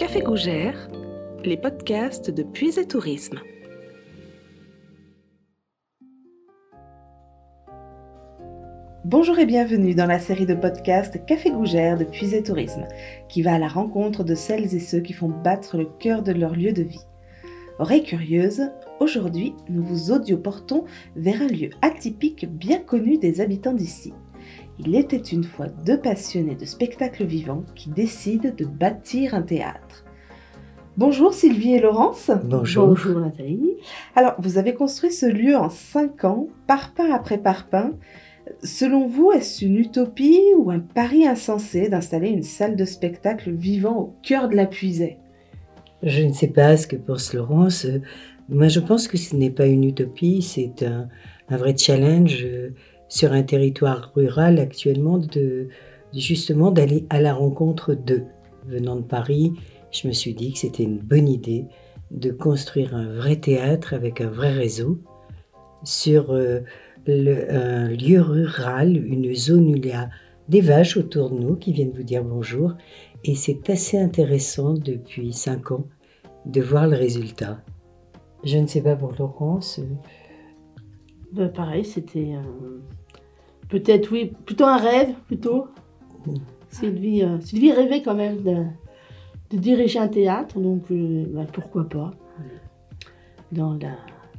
Café Gougère, les podcasts de Puise et Tourisme. Bonjour et bienvenue dans la série de podcasts Café Gougère de Puise et Tourisme, qui va à la rencontre de celles et ceux qui font battre le cœur de leur lieu de vie. Oreille curieuse, aujourd'hui nous vous audioportons vers un lieu atypique bien connu des habitants d'ici. Il était une fois deux passionnés de spectacles vivants qui décident de bâtir un théâtre. Bonjour Sylvie et Laurence. Bonjour. Bonjour Nathalie. Alors, vous avez construit ce lieu en cinq ans, parpaing après parpaing. Selon vous, est-ce une utopie ou un pari insensé d'installer une salle de spectacle vivant au cœur de la puisée? Je ne sais pas ce que pense Laurence. Moi, je pense que ce n'est pas une utopie, c'est un, vrai challenge euh, sur un territoire rural actuellement de justement d'aller à la rencontre d'eux. Venant de Paris, je me suis dit que c'était une bonne idée de construire un vrai théâtre avec un vrai réseau sur euh, un lieu rural, une zone où il y a des vaches autour de nous qui viennent vous dire bonjour. Et c'est assez intéressant depuis cinq ans de voir le résultat. Je ne sais pas pour Laurence. euh, Ben, pareil, c'était euh, peut-être, oui, plutôt un rêve, plutôt. Sylvie, euh, Sylvie rêvait quand même de, de diriger un théâtre, donc euh, ben, pourquoi pas. Dans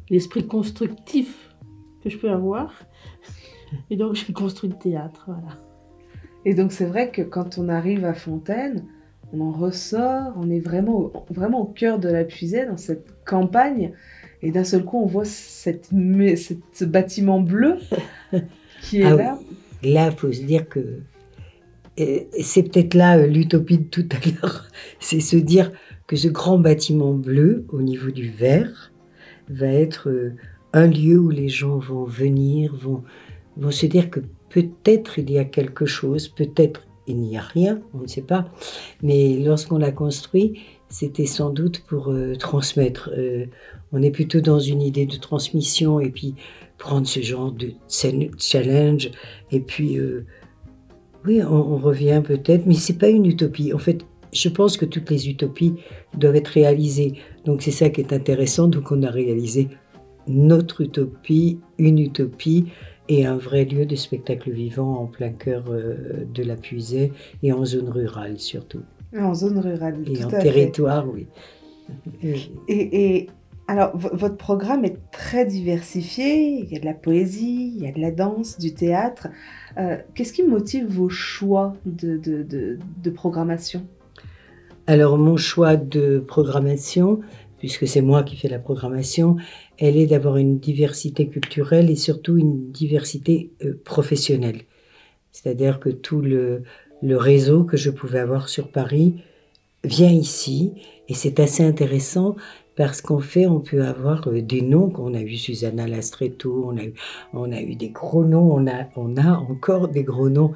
l'esprit constructif que je peux avoir. Et donc j'ai construit le théâtre, voilà. Et donc c'est vrai que quand on arrive à Fontaine, on en ressort, on est vraiment, au- vraiment au cœur de la puisée, dans cette campagne, et d'un seul coup on voit cette, mais- cette- ce bâtiment bleu qui est Ah là. Là, il faut se dire que euh, c'est peut-être là euh, l'utopie de tout à l'heure. C'est se dire que ce grand bâtiment bleu, au niveau du vert, va être euh, un lieu où les gens vont venir, vont, vont se dire que peut-être il y a quelque chose, peut-être il n'y a rien, on ne sait pas. Mais lorsqu'on l'a construit, c'était sans doute pour euh, transmettre. Euh, on est plutôt dans une idée de transmission et puis prendre ce genre de challenge et puis, euh, oui, on, on revient peut-être, mais c'est pas une utopie. En fait, je pense que toutes les utopies doivent être réalisées. Donc c'est ça qui est intéressant. Donc on a réalisé notre utopie, une utopie et un vrai lieu de spectacle vivant en plein cœur euh, de la Puisée et en zone rurale surtout. En zone rurale, Et tout en à fait. territoire, oui. Et- Et, alors, votre programme est très diversifié. Il y a de la poésie, il y a de la danse, du théâtre. Euh, Qu'est-ce qui motive vos choix de, de, de- de programmation? Alors mon choix de programmation, puisque c'est moi qui fais la programmation, elle est d'avoir une diversité culturelle et surtout une diversité euh, professionnelle. C'est-à-dire que tout le, réseau que je pouvais avoir sur Paris vient ici et c'est assez intéressant parce qu'en fait on peut avoir euh, des noms qu'on a eu Susanna Lastretto, on a eu, on a eu des gros noms, on a, on a encore des gros noms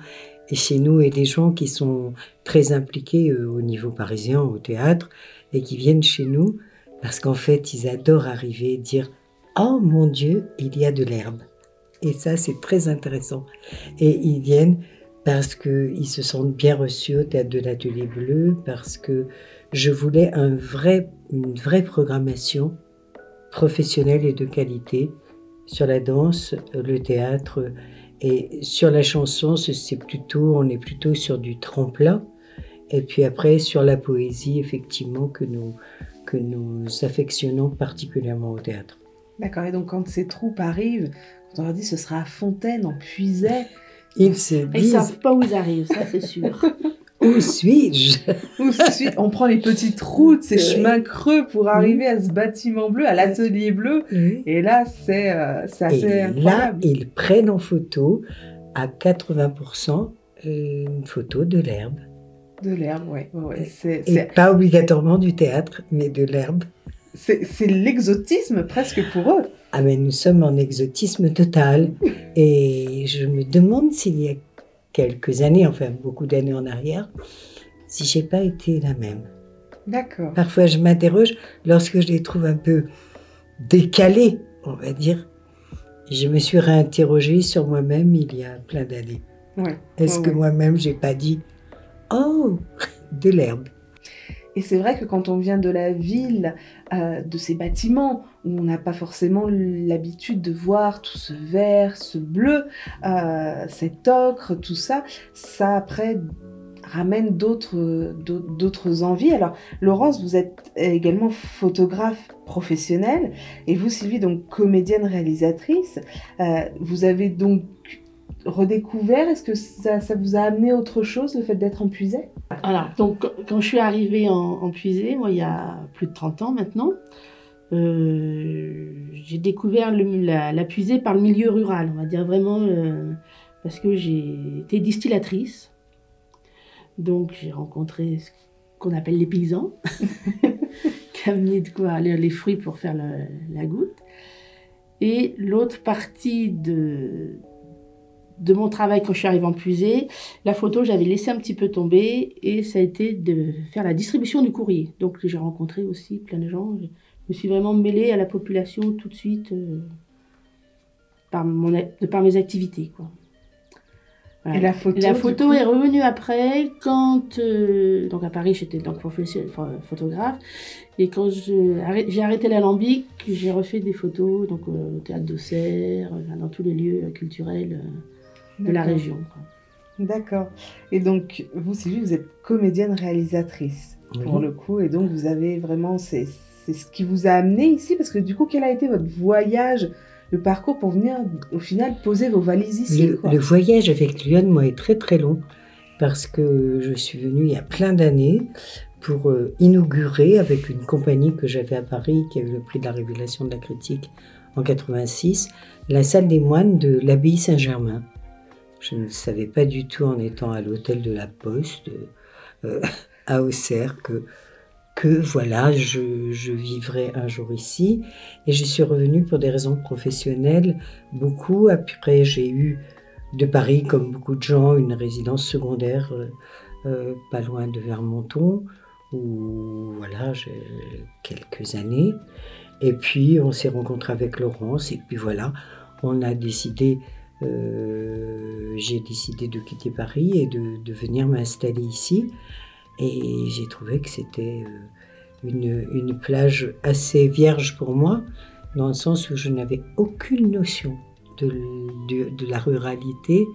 chez nous et des gens qui sont très impliqués euh, au niveau parisien, au théâtre, et qui viennent chez nous parce qu'en fait, ils adorent arriver et dire Oh mon Dieu, il y a de l'herbe. Et ça, c'est très intéressant. Et ils viennent parce qu'ils se sentent bien reçus au théâtre de l'Atelier Bleu, parce que je voulais une vraie programmation professionnelle et de qualité sur la danse, le théâtre et sur la chanson, ce- c'est plutôt, on est plutôt sur du tremplin. Et puis après, sur la poésie, effectivement, que nous, que nous affectionnons particulièrement au théâtre. D'accord. Et donc, quand ces troupes arrivent, quand on leur dit ce sera à Fontaine, en Puisay, Ils se Ils disent savent pas où ils arrivent, ça c'est sûr. Où suis-je? de suite, on prend les petites routes, ces Oui. chemins creux pour arriver à ce bâtiment bleu, à l'atelier bleu. Et là, c'est euh, c'est assez Et là, ils prennent en photo à 80% une photo de l'herbe. De l'herbe, ouais. ouais, Et pas obligatoirement du théâtre, mais de l'herbe. c'est- c'est l'exotisme presque pour eux. Ah mais nous sommes en exotisme total. Et je me demande s'il y a quelques années, enfin beaucoup d'années en arrière, si j'ai pas été la même. D'accord. Parfois je m'interroge lorsque je les trouve un peu décalés on va dire, je me suis réinterrogée sur moi-même il y a plein d'années. Ouais. Est-ce Ouais, que ouais. moi-même, j'ai pas dit Oh, de l'herbe Et c'est vrai que quand on vient de la ville, euh, de ces bâtiments, où on n'a pas forcément l'habitude de voir tout ce vert, ce bleu, euh, cet ocre, tout ça, ça après ramène d'autres envies. Alors, Laurence, vous êtes également photographe professionnelle, et vous, Sylvie, donc comédienne réalisatrice. Euh, vous avez donc redécouvert, est-ce que ça, vous a amené autre chose, le fait d'être en puisée Voilà, donc quand- je suis arrivée en, puisée, moi il y a plus de 30 ans maintenant, euh, j'ai découvert le- la, puisée par le milieu rural, on va dire vraiment, euh, parce que j'ai été distillatrice. Donc j'ai rencontré ce qu'on appelle les paysans, qui amenaient de quoi les, les fruits pour faire la goutte. Et l'autre partie de, de mon travail quand je suis arrivée en puisée, la photo, j'avais laissé un petit peu tomber et ça a été de faire la distribution du courrier. Donc j'ai rencontré aussi plein de gens. Je me suis vraiment mêlée à la population tout de suite euh, par, mon, de par mes activités. Quoi. Voilà. Et la photo, la photo est revenue après, quand. euh, donc à Paris, j'étais donc photographe. Et quand j'ai arrêté l'alambic, j'ai refait des photos donc, euh, au théâtre d'Auxerre, dans tous les lieux culturels de la D'accord. région. D'accord. Et donc, vous, Sylvie, vous êtes comédienne réalisatrice, pour le coup, et donc vous avez vraiment, c'est c'est ce qui vous a amené ici, parce que du coup, quel a été votre voyage, le parcours pour venir, au final, poser vos valises ici Le, quoi? le voyage avec Lyon, moi, est très très long parce que je suis venue il y a plein d'années pour euh, inaugurer avec une compagnie que j'avais à Paris qui a eu le prix de la révélation de la critique en 86, la salle des moines de l'abbaye Saint-Germain. Je ne savais pas du tout en étant à l'hôtel de la Poste euh, à Auxerre que que voilà, je, vivrais un jour ici. Et je suis revenue pour des raisons professionnelles, beaucoup. Après, j'ai eu de Paris, comme beaucoup de gens, une résidence secondaire euh, euh, pas loin de Vermonton, où voilà, j'ai quelques années. Et puis, on s'est rencontré avec Laurence, et puis voilà, on a décidé, euh, j'ai décidé de quitter Paris et de, venir m'installer ici. Et j'ai trouvé que c'était euh, une, plage assez vierge pour moi, dans le sens où je n'avais aucune notion de, la ruralité,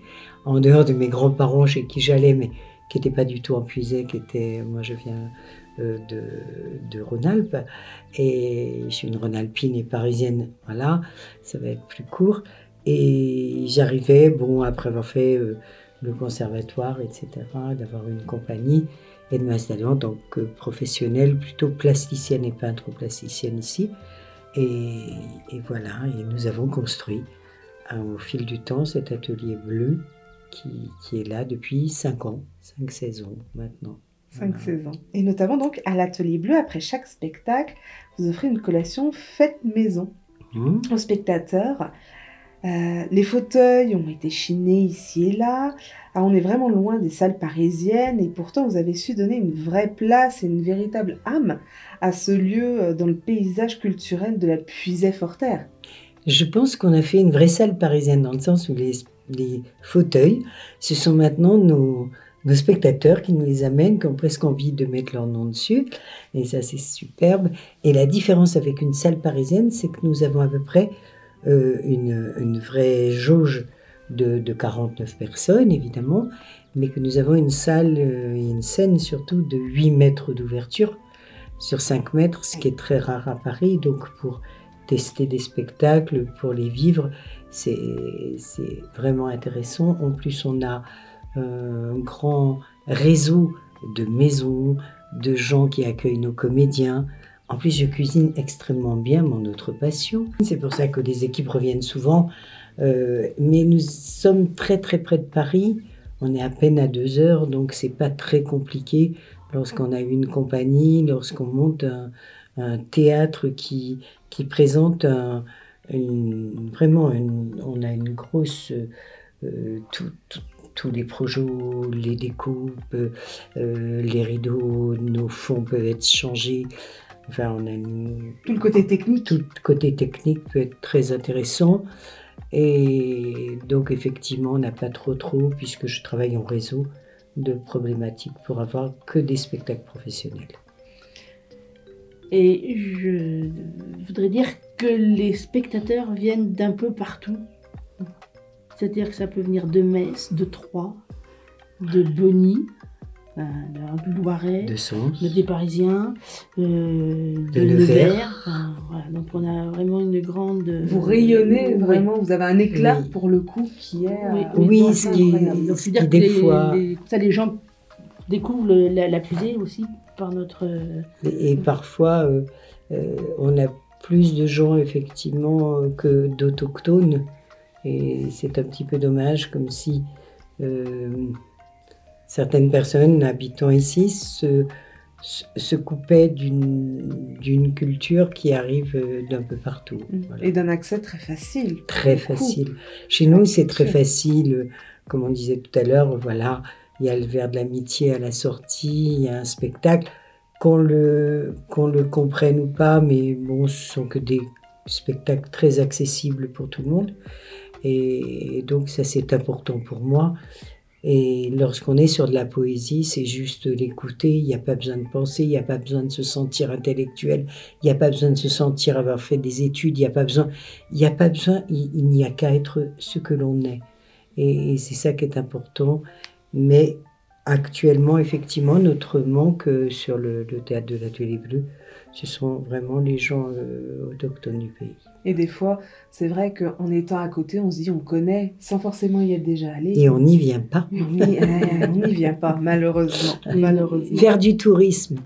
en dehors de mes grands-parents chez qui j'allais, mais qui n'étaient pas du tout en qui étaient, moi je viens euh, de, de Rhône-Alpes, et je suis une Rhône-Alpine et parisienne, voilà, ça va être plus court. Et j'arrivais, bon, après avoir fait euh, le conservatoire, etc., d'avoir une compagnie, et de m'installer en tant que professionnelle, plutôt plasticienne et peintre plasticienne ici. Et, et voilà, et nous avons construit hein, au fil du temps cet atelier bleu qui, qui est là depuis 5 ans, 5 saisons maintenant. 5 Voilà. saisons. Et notamment, donc, à l'Atelier Bleu, après chaque spectacle, vous offrez une collation faite maison Hum, aux spectateurs. Euh, les fauteuils ont été chinés ici et là. Ah, on est vraiment loin des salles parisiennes et pourtant vous avez su donner une vraie place et une véritable âme à ce lieu euh, dans le paysage culturel de la Puisée-Forterre. Je pense qu'on a fait une vraie salle parisienne dans le sens où les, les fauteuils, ce sont maintenant nos, nos spectateurs qui nous les amènent, qui ont presque envie de mettre leur nom dessus. Et ça, c'est superbe. Et la différence avec une salle parisienne, c'est que nous avons à peu près euh, une, vraie jauge de, de 49 personnes, évidemment, mais que nous avons une salle euh, et une scène surtout de 8 mètres d'ouverture sur 5 mètres, ce qui est très rare à Paris. Donc, pour tester des spectacles, pour les vivre, c'est c'est vraiment intéressant. En plus, on a euh, un grand réseau de maisons, de gens qui accueillent nos comédiens. En plus, je cuisine extrêmement bien, mon autre passion. C'est pour ça que les équipes reviennent souvent. Euh, mais nous sommes très très près de Paris. On est à peine à deux heures, donc c'est pas très compliqué lorsqu'on a une compagnie, lorsqu'on monte un, théâtre qui, qui présente un- vraiment on a une grosse euh, tous les projets, les découpes, euh, les rideaux, nos fonds peuvent être changés Enfin, on a une- Tout le côté technique. tout le côté technique peut être très intéressant. Et donc, effectivement, on n'a pas trop, trop, puisque je travaille en réseau, de problématiques pour avoir que des spectacles professionnels. Et je voudrais dire que les spectateurs viennent d'un peu partout. C'est-à-dire que ça peut venir de Metz, de Troyes, de Bonny, euh, de Loiret, De sens. de des Parisiens, euh, de, De Nevers. Nevers. Enfin, voilà. Donc on a vraiment une grande... Vous rayonnez Oui. vraiment, vous avez un éclat Oui. pour le coup qui est. Oui, euh, Oui, ce qui est-. Donc, c'est-à-dire que des les, fois- les- ça, les gens découvrent le- la, la fusée aussi par notre... euh, Et, et parfois, euh, euh, on a plus de gens, effectivement, euh, que d'autochtones. Et c'est un petit peu dommage, comme si euh, certaines personnes habitant ici se, coupaient d'une culture qui arrive euh, d'un peu partout. Voilà. Et d'un accès très facile. Très coup. facile. Chez nous, c'est très Facile. euh, Comme on disait tout à l'heure, voilà, il y a le verre de l'amitié à la sortie, il y a un spectacle. Qu'on le, qu'on le comprenne ou pas, mais bon, ce sont que des spectacles très accessibles pour tout le monde. Et donc, ça, c'est important pour moi. Et lorsqu'on est sur de la poésie, c'est juste l'écouter. Il n'y a pas besoin de penser, il n'y a pas besoin de se sentir intellectuel, il n'y a pas besoin de se sentir avoir fait des études, il n'y a pas besoin il n'y a pas besoin, il, n'y a qu'à être ce que l'on est. Et, c'est ça qui est important. Mais actuellement, effectivement, notre manque euh, sur le, le théâtre de l'Atelier Bleu, ce sont vraiment les gens euh, autochtones du pays. Et des fois, c'est vrai qu'en étant à côté, on se dit on connaît sans forcément y être déjà allé. Et on n'y vient pas. On n'y euh, on n'y vient pas, malheureusement. malheureusement. Faire du tourisme,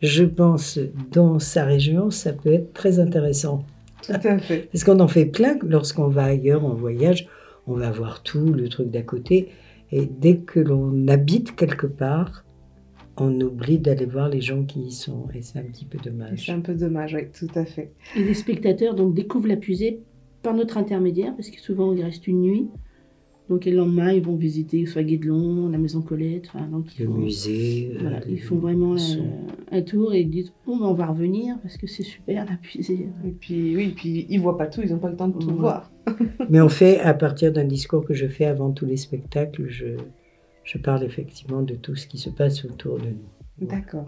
je pense, dans sa région, ça peut être très intéressant. Tout à fait. Parce qu'on en fait plein lorsqu'on va ailleurs en voyage, on va voir tout, le truc d'à côté. Et dès que l'on habite quelque part, on oublie d'aller voir les gens qui y sont. Et c'est un petit peu dommage. C'est un peu dommage, oui, tout à fait. Et les spectateurs donc, découvrent la fusée par notre intermédiaire, parce que souvent il reste une nuit. Donc et le lendemain, ils vont visiter soit Guédelon, la maison Colette. enfin, donc ils Le font, musée. euh, voilà, ils font vraiment euh, un tour et ils disent bon, ben, on va revenir parce que c'est super la fusée. Et puis, oui, puis ils voient pas tout, ils n'ont pas le temps de tout voir. Mais on fait, à partir d'un discours que je fais avant tous les spectacles, je, je parle effectivement de tout ce qui se passe autour de nous. D'accord.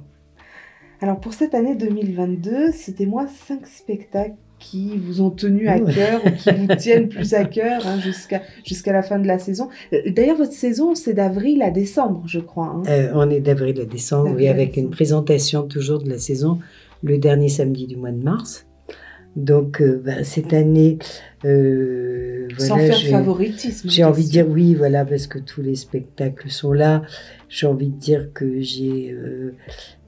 Alors pour cette année 2022, citez-moi cinq spectacles qui vous ont tenu à Ouais. cœur ou qui vous tiennent plus à cœur hein, jusqu'à jusqu'à la fin de la saison. Euh, D'ailleurs, votre saison, c'est d'avril à décembre, je crois. hein. Euh, on est d'avril à décembre, oui, avec décembre. une présentation toujours de la saison le dernier samedi du mois de mars. Donc, euh, ben, cette année, euh, Sans voilà, faire favoritisme. j'ai envie de dire oui, voilà, parce que tous les spectacles sont là. J'ai envie de dire que j'ai euh,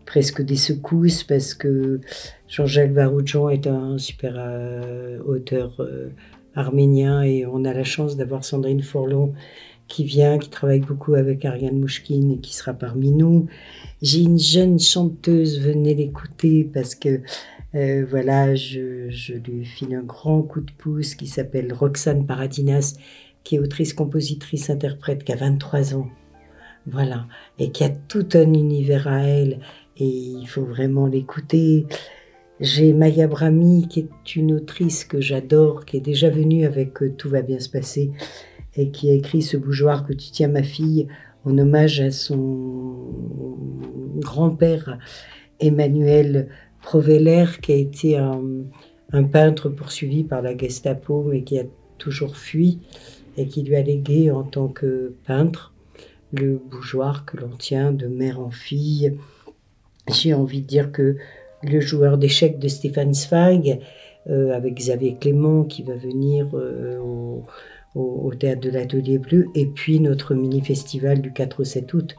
presque des secousses parce que Jean-Jacques Varoudjan est un super euh, auteur euh, arménien et on a la chance d'avoir Sandrine Forlon qui vient, qui travaille beaucoup avec Ariane Mouchkine et qui sera parmi nous. J'ai une jeune chanteuse, venez l'écouter parce que euh, voilà, je, je lui file un grand coup de pouce qui s'appelle Roxane Paradinas, qui est autrice, compositrice, interprète, qui a 23 ans. Voilà, et qui a tout un univers à elle, et il faut vraiment l'écouter. J'ai Maya Brami, qui est une autrice que j'adore, qui est déjà venue avec euh, Tout va bien se passer, et qui a écrit ce bougeoir que tu tiens, ma fille, en hommage à son grand-père Emmanuel Proveller, qui a été un, peintre poursuivi par la Gestapo, mais qui a toujours fui, et qui lui a légué en tant que peintre le bougeoir que l'on tient de mère en fille. J'ai envie de dire que le joueur d'échecs de Stéphane Zweig, euh, avec Xavier Clément qui va venir euh, au, au- théâtre de l'Atelier Bleu, et puis notre mini-festival du 4 au 7 août,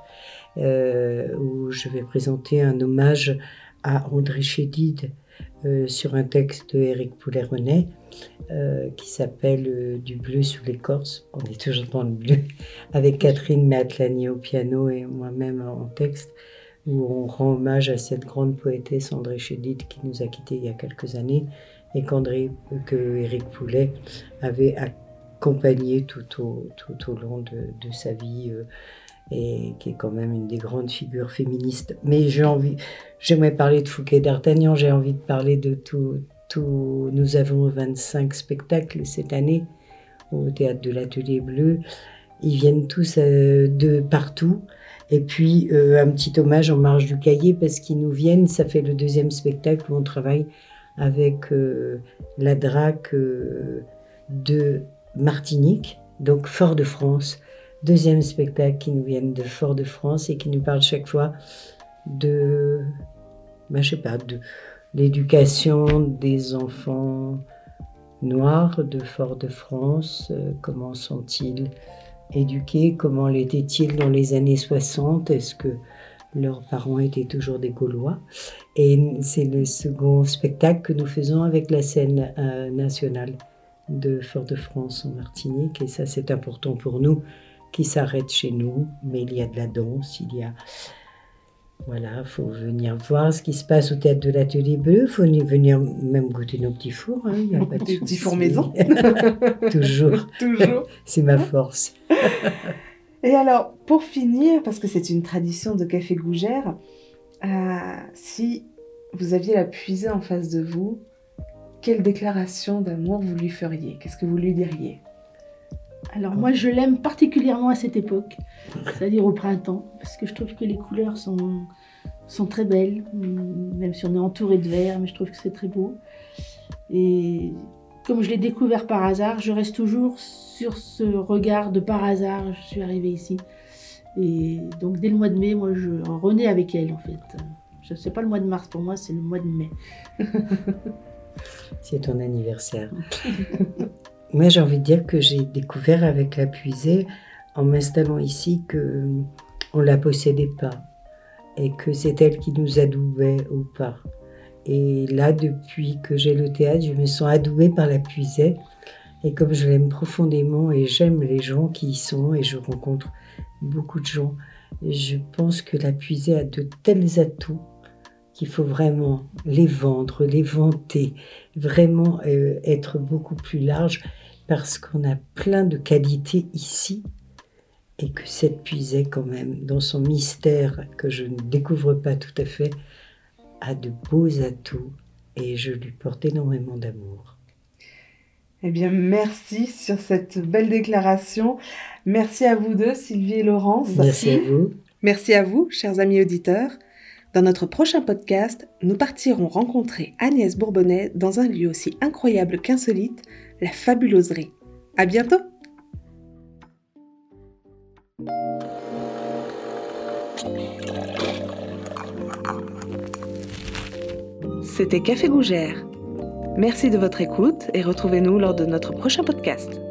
euh, où je vais présenter un hommage à André Chédid euh, sur un texte de Éric Poulet-Renet euh, qui s'appelle Du bleu sous l'écorce. On est toujours dans le bleu, avec Catherine Matlani au piano et moi-même en texte, où on rend hommage à cette grande poétesse André Chédid qui nous a quittés il y a quelques années et qu'André, que Éric Poulet avait accompagné tout au, tout au long de, sa vie. euh, et qui est quand même une des grandes figures féministes. Mais j'ai envie, j'aimerais parler de Fouquet d'Artagnan, j'ai envie de parler de tout, tout. Nous avons 25 spectacles cette année au théâtre de l'Atelier Bleu. Ils viennent tous euh, de partout. Et puis euh, un petit hommage en marge du cahier parce qu'ils nous viennent. Ça fait le deuxième spectacle où on travaille avec la DRAC de Martinique, donc Fort-de-France. Deuxième spectacle qui nous viennent de Fort-de-France et qui nous parle chaque fois de, ben, je sais pas, de l'éducation des enfants noirs de Fort-de-France. comment sont-ils éduqués Comment l'étaient-ils dans les années 60 Est-ce que leurs parents étaient toujours des Gaulois Et c'est le second spectacle que nous faisons avec la scène euh, nationale de Fort-de-France en Martinique. Et ça, c'est important pour nous, qui s'arrête chez nous. Mais il y a de la danse, il y a voilà, il faut venir voir ce qui se passe au théâtre de l'Atelier Bleu. Il faut venir même goûter nos petits fours. Hein, y a pas de petits fours maison. Toujours. Toujours. C'est ma force. Et alors, pour finir, parce que c'est une tradition de Café Gougère, euh, si vous aviez la puisée en face de vous, quelle déclaration d'amour vous lui feriez? Qu'est-ce que vous lui diriez? Alors moi je l'aime particulièrement à cette époque, c'est-à-dire au printemps, parce que je trouve que les couleurs sont, sont très belles, même si on est entouré de vert, mais je trouve que c'est très beau. Et comme je l'ai découvert par hasard, je reste toujours sur ce regard de par hasard, je suis arrivée ici. Et donc dès le mois de mai, moi je renais avec elle en fait. Je sais pas le mois de mars pour moi, c'est le mois de mai. c'est ton anniversaire. Moi, j'ai envie de dire que j'ai découvert avec la puisée, en m'installant ici, que on la possédait pas et que c'est elle qui nous adoubait ou pas. Et là, depuis que j'ai le théâtre, je me sens adoubée par la puisée. Et comme je l'aime profondément et j'aime les gens qui y sont et je rencontre beaucoup de gens, je pense que la puisée a de tels atouts qu'il faut vraiment les vendre, les vanter, vraiment euh, être beaucoup plus large parce qu'on a plein de qualités ici et que cette puisée quand même, dans son mystère que je ne découvre pas tout à fait, a de beaux atouts et je lui porte énormément d'amour. Eh bien, merci sur cette belle déclaration. Merci à vous deux, Sylvie et Laurence. Merci à vous. Merci à vous, chers amis auditeurs. Dans notre prochain podcast, nous partirons rencontrer Agnès Bourbonnais dans un lieu aussi incroyable qu'insolite, la fabuloserie. À bientôt! C'était Café Gougère. Merci de votre écoute et retrouvez-nous lors de notre prochain podcast.